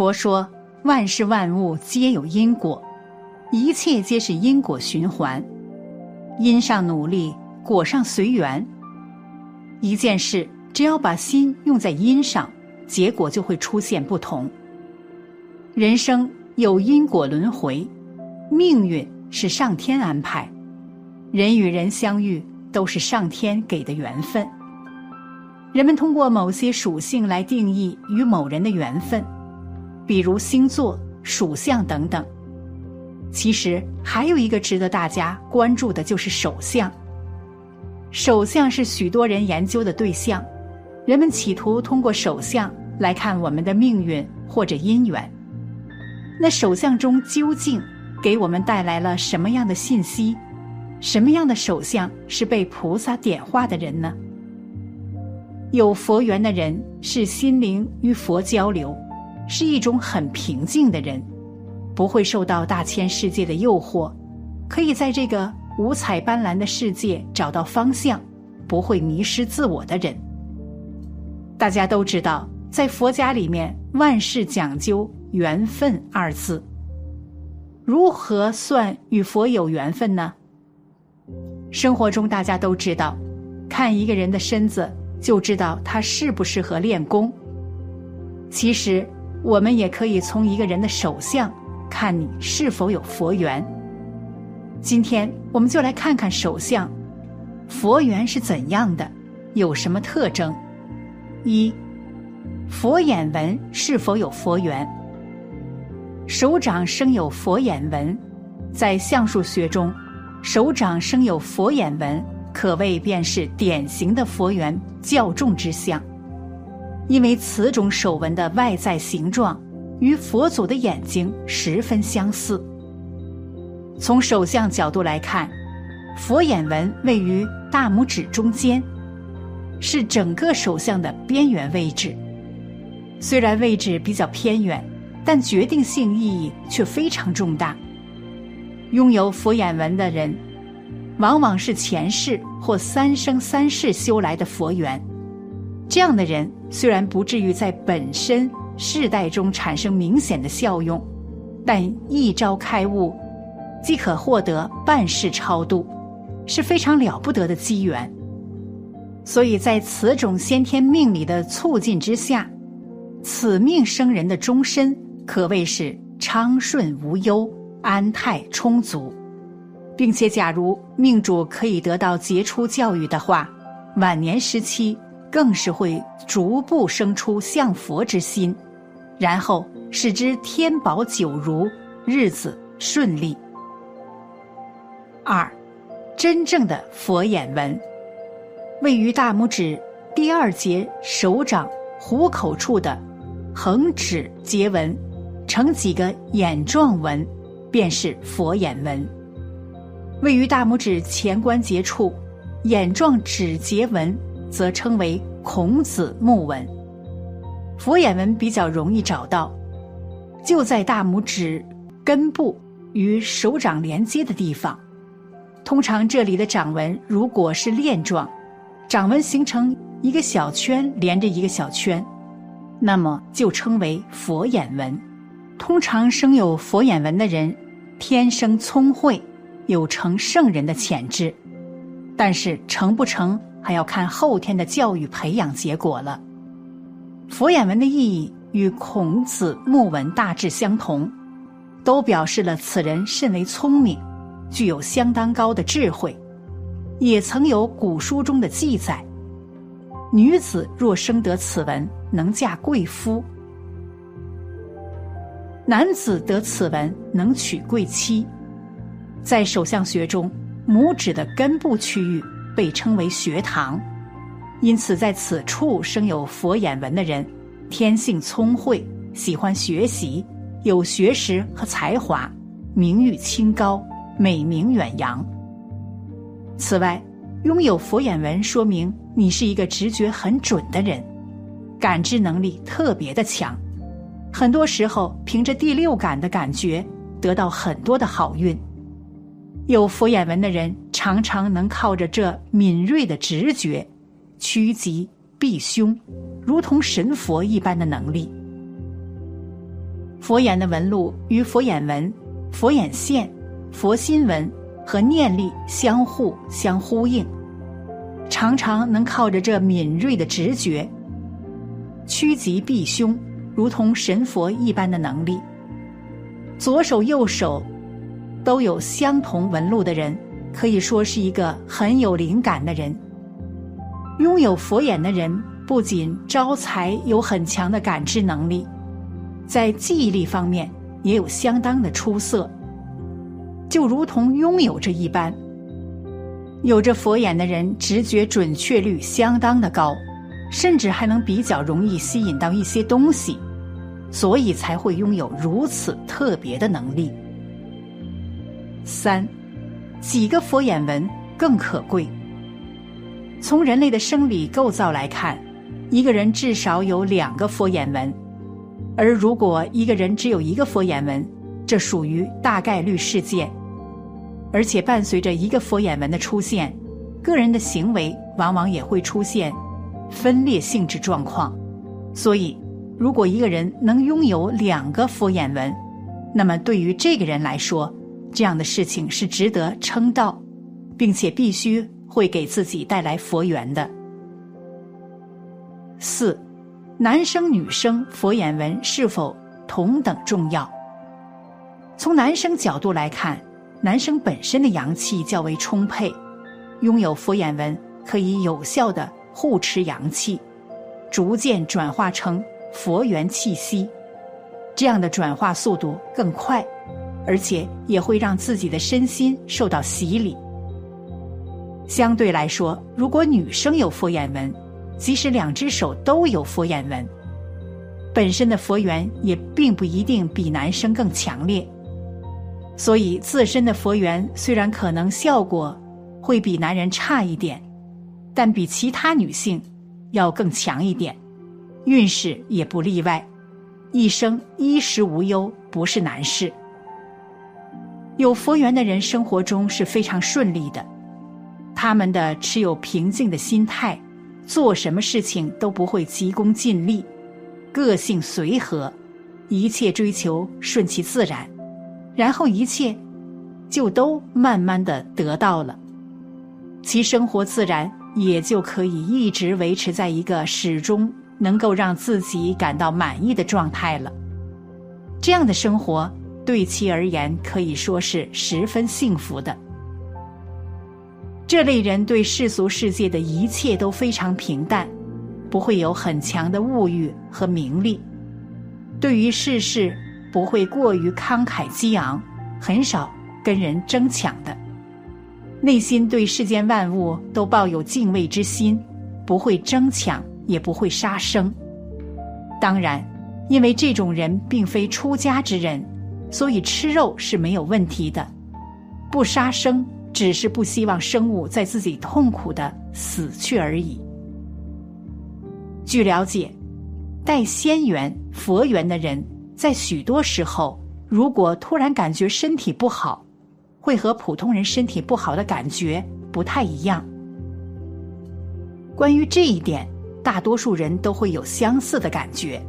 佛说，万事万物皆有因果，一切皆是因果循环，因上努力，果上随缘。一件事，只要把心用在因上，结果就会出现不同。人生有因果轮回，命运是上天安排，人与人相遇都是上天给的缘分。人们通过某些属性来定义与某人的缘分，比如星座、属相等等。其实还有一个值得大家关注的，就是手相。手相是许多人研究的对象，人们企图通过手相来看我们的命运或者姻缘。那手相中究竟给我们带来了什么样的信息？什么样的手相是被菩萨点化的人呢？有佛缘的人是心灵与佛交流，是一种很平静的人，不会受到大千世界的诱惑，可以在这个五彩斑斓的世界找到方向，不会迷失自我的人。大家都知道，在佛家里面，万事讲究缘分二字。如何算与佛有缘分呢？生活中大家都知道，看一个人的身子。就知道他适不适合练功。其实，我们也可以从一个人的手相看你是否有佛缘。今天，我们就来看看手相，佛缘是怎样的，有什么特征？一，佛眼纹是否有佛缘？手掌生有佛眼纹，在相术学中，手掌生有佛眼纹。可谓便是典型的佛缘较重之相，因为此种手纹的外在形状与佛祖的眼睛十分相似。从手相角度来看，佛眼纹位于大拇指中间，是整个手相的边缘位置。虽然位置比较偏远，但决定性意义却非常重大。拥有佛眼纹的人。往往是前世或三生三世修来的佛缘，这样的人虽然不至于在本身世代中产生明显的效用，但一朝开悟，即可获得半世超度，是非常了不得的机缘。所以在此种先天命理的促进之下，此命生人的终身可谓是昌顺无忧、安泰充足。并且，假如命主可以得到杰出教育的话，晚年时期更是会逐步生出向佛之心，然后使之天宝久如，日子顺利。二，真正的佛眼纹，位于大拇指第二节手掌虎口处的横指结纹，呈几个眼状纹，便是佛眼纹。位于大拇指前关节处，眼状指节纹则称为孔子木纹。佛眼纹比较容易找到，就在大拇指根部与手掌连接的地方。通常这里的掌纹如果是链状，掌纹形成一个小圈连着一个小圈，那么就称为佛眼纹。通常生有佛眼纹的人，天生聪慧。有成圣人的潜质，但是成不成还要看后天的教育培养结果了。佛眼纹的意义与孔子木纹大致相同，都表示了此人甚为聪明，具有相当高的智慧。也曾有古书中的记载：女子若生得此纹，能嫁贵夫；男子得此纹，能娶贵妻。在手相学中，拇指的根部区域被称为学堂，因此在此处生有佛眼纹的人，天性聪慧，喜欢学习，有学识和才华，名誉清高，美名远扬。此外，拥有佛眼纹说明你是一个直觉很准的人，感知能力特别的强，很多时候凭着第六感的感觉得到很多的好运。有佛眼纹的人，常常能靠着这敏锐的直觉，趋吉避凶，如同神佛一般的能力。佛眼的纹路与佛眼纹、佛眼线、佛心纹和念力相互相呼应，常常能靠着这敏锐的直觉，趋吉避凶，如同神佛一般的能力。左手右手都有相同纹路的人，可以说是一个很有灵感的人。拥有佛眼的人，不仅招财有很强的感知能力。在记忆力方面也有相当的出色，就如同拥有着一般。有着佛眼的人，直觉准确率相当的高，甚至还能比较容易吸引到一些东西，所以才会拥有如此特别的能力。三，几个佛眼纹更可贵。从人类的生理构造来看，一个人至少有两个佛眼纹。而如果一个人只有一个佛眼纹，这属于大概率事件，而且伴随着一个佛眼纹的出现，个人的行为往往也会出现分裂性质状况。所以，如果一个人能拥有两个佛眼纹，那么对于这个人来说，这样的事情是值得称道，并且必须会给自己带来佛缘的。四。男生女生佛眼纹是否同等重要？从男生角度来看，男生本身的阳气较为充沛，拥有佛眼纹可以有效的护持阳气，逐渐转化成佛缘气息，这样的转化速度更快，而且也会让自己的身心受到洗礼。相对来说，如果女生有佛眼纹，即使两只手都有佛眼纹，本身的佛缘也并不一定比男生更强烈。所以自身的佛缘虽然可能效果会比男人差一点，但比其他女性要更强一点，运势也不例外，一生衣食无忧不是难事。有佛缘的人生活中是非常顺利的，他们的持有平静的心态。做什么事情都不会急功近利，个性随和，一切追求顺其自然，然后一切就都慢慢的得到了，其生活自然也就可以一直维持在一个始终能够让自己感到满意的状态了。这样的生活对其而言可以说是十分幸福的。这类人对世俗世界的一切都非常平淡，不会有很强的物欲和名利，对于世事不会过于慷慨激昂，很少跟人争抢的，内心对世间万物都抱有敬畏之心，不会争抢，也不会杀生。当然，因为这种人并非出家之人，所以吃肉是没有问题的，不杀生。只是不希望生物在自己痛苦的死去而已。据了解，带仙缘、佛缘的人，在许多时候，如果突然感觉身体不好，会和普通人身体不好的感觉不太一样。关于这一点，大多数人都会有相似的感觉，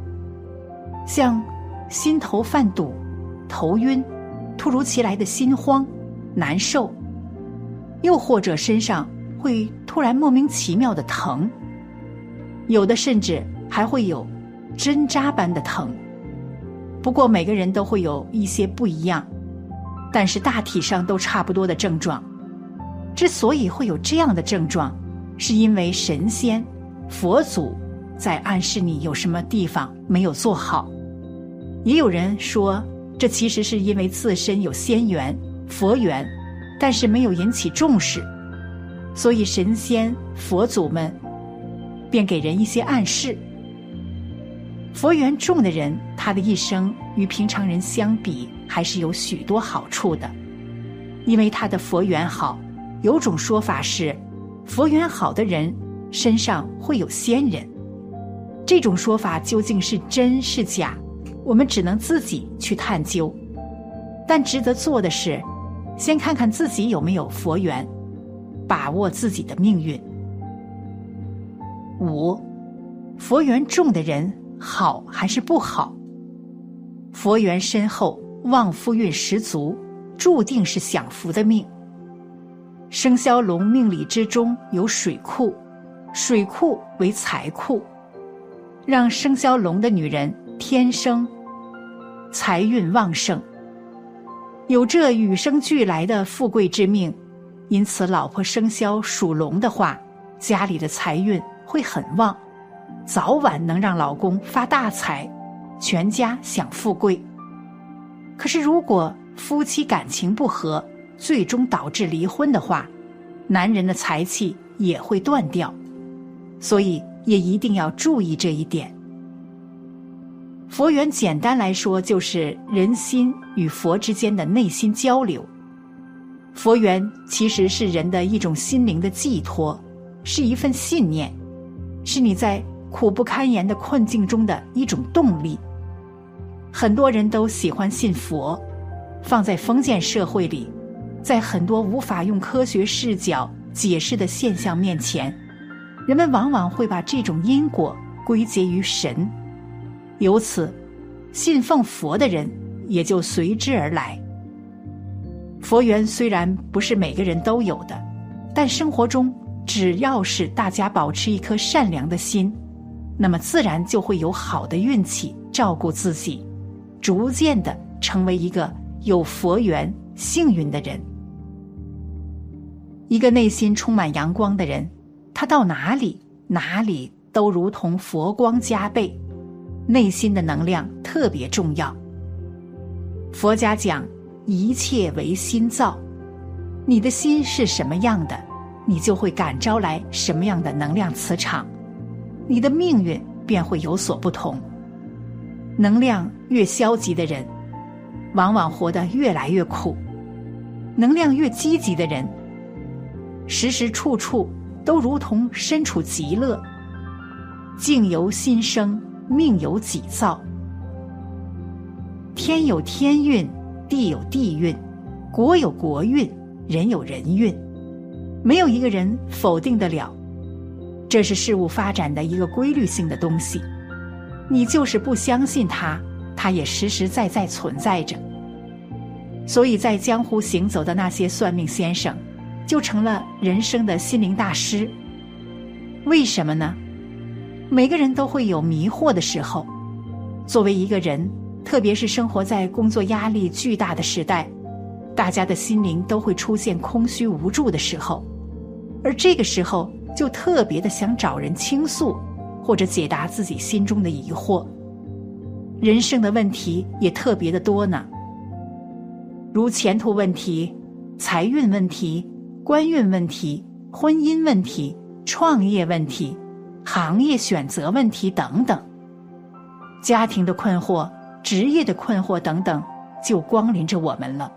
像心头犯堵、头晕、突如其来的心慌、难受。又或者身上会突然莫名其妙的疼，有的甚至还会有针扎般的疼。不过每个人都会有一些不一样，但是大体上都差不多的症状。之所以会有这样的症状，是因为神仙、佛祖在暗示你有什么地方没有做好。也有人说，这其实是因为自身有仙缘、佛缘。但是没有引起重视，所以神仙佛祖们便给人一些暗示。佛缘重的人，他的一生与平常人相比，还是有许多好处的，因为他的佛缘好。有种说法是，佛缘好的人身上会有仙人。这种说法究竟是真是假，我们只能自己去探究。但值得做的是。先看看自己有没有佛缘，把握自己的命运。五，佛缘重的人好还是不好？佛缘深厚，旺夫运十足，注定是享福的命。生肖龙命理之中有水库，水库为财库，让生肖龙的女人天生财运旺盛，有这与生俱来的富贵之命。因此，老婆生肖属龙的话，家里的财运会很旺，早晚能让老公发大财，全家享富贵。可是，如果夫妻感情不和，最终导致离婚的话，男人的财气也会断掉，所以也一定要注意这一点。佛缘简单来说，就是人心与佛之间的内心交流。佛缘其实是人的一种心灵的寄托，是一份信念，是你在苦不堪言的困境中的一种动力。很多人都喜欢信佛。放在封建社会里，在很多无法用科学视角解释的现象面前，人们往往会把这种因果归结于神，由此，信奉佛的人也就随之而来。佛缘虽然不是每个人都有的，但生活中只要是大家保持一颗善良的心，那么自然就会有好的运气照顾自己，逐渐的成为一个。有佛缘、幸运的人，一个内心充满阳光的人，他到哪里哪里都如同佛光加倍。内心的能量特别重要。佛家讲一切为心造，你的心是什么样的，你就会感召来什么样的能量磁场，你的命运便会有所不同。能量越消极的人。往往活得越来越苦，能量越积极的人，时时处处都如同身处极乐。境由心生，命由己造。天有天运，地有地运，国有国运，人有人运。没有一个人否定得了，这是事物发展的一个规律性的东西。你就是不相信它。它也实实在在存在着，所以在江湖行走的那些算命先生，就成了人生的心灵大师。为什么呢？每个人都会有迷惑的时候。作为一个人，特别是生活在工作压力巨大的时代，大家的心灵都会出现空虚无助的时候，而这个时候就特别的想找人倾诉，或者解答自己心中的疑惑。人生的问题也特别的多呢，如前途问题、财运问题、官运问题、婚姻问题、创业问题、行业选择问题等等，家庭的困惑、职业的困惑等等，就光临着我们了。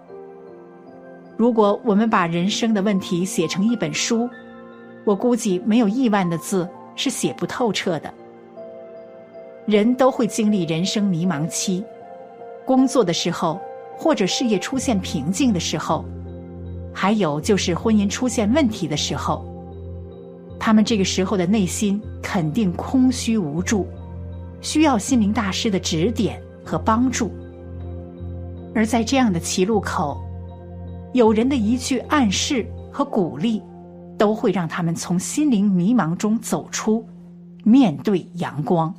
如果我们把人生的问题写成一本书，我估计没有亿万的字是写不透彻的。人都会经历人生迷茫期，工作的时候，或者事业出现瓶颈的时候，还有就是婚姻出现问题的时候，他们这个时候的内心肯定空虚无助，需要心灵大师的指点和帮助。而在这样的歧路口，有人的一句暗示和鼓励，都会让他们从心灵迷茫中走出，面对阳光。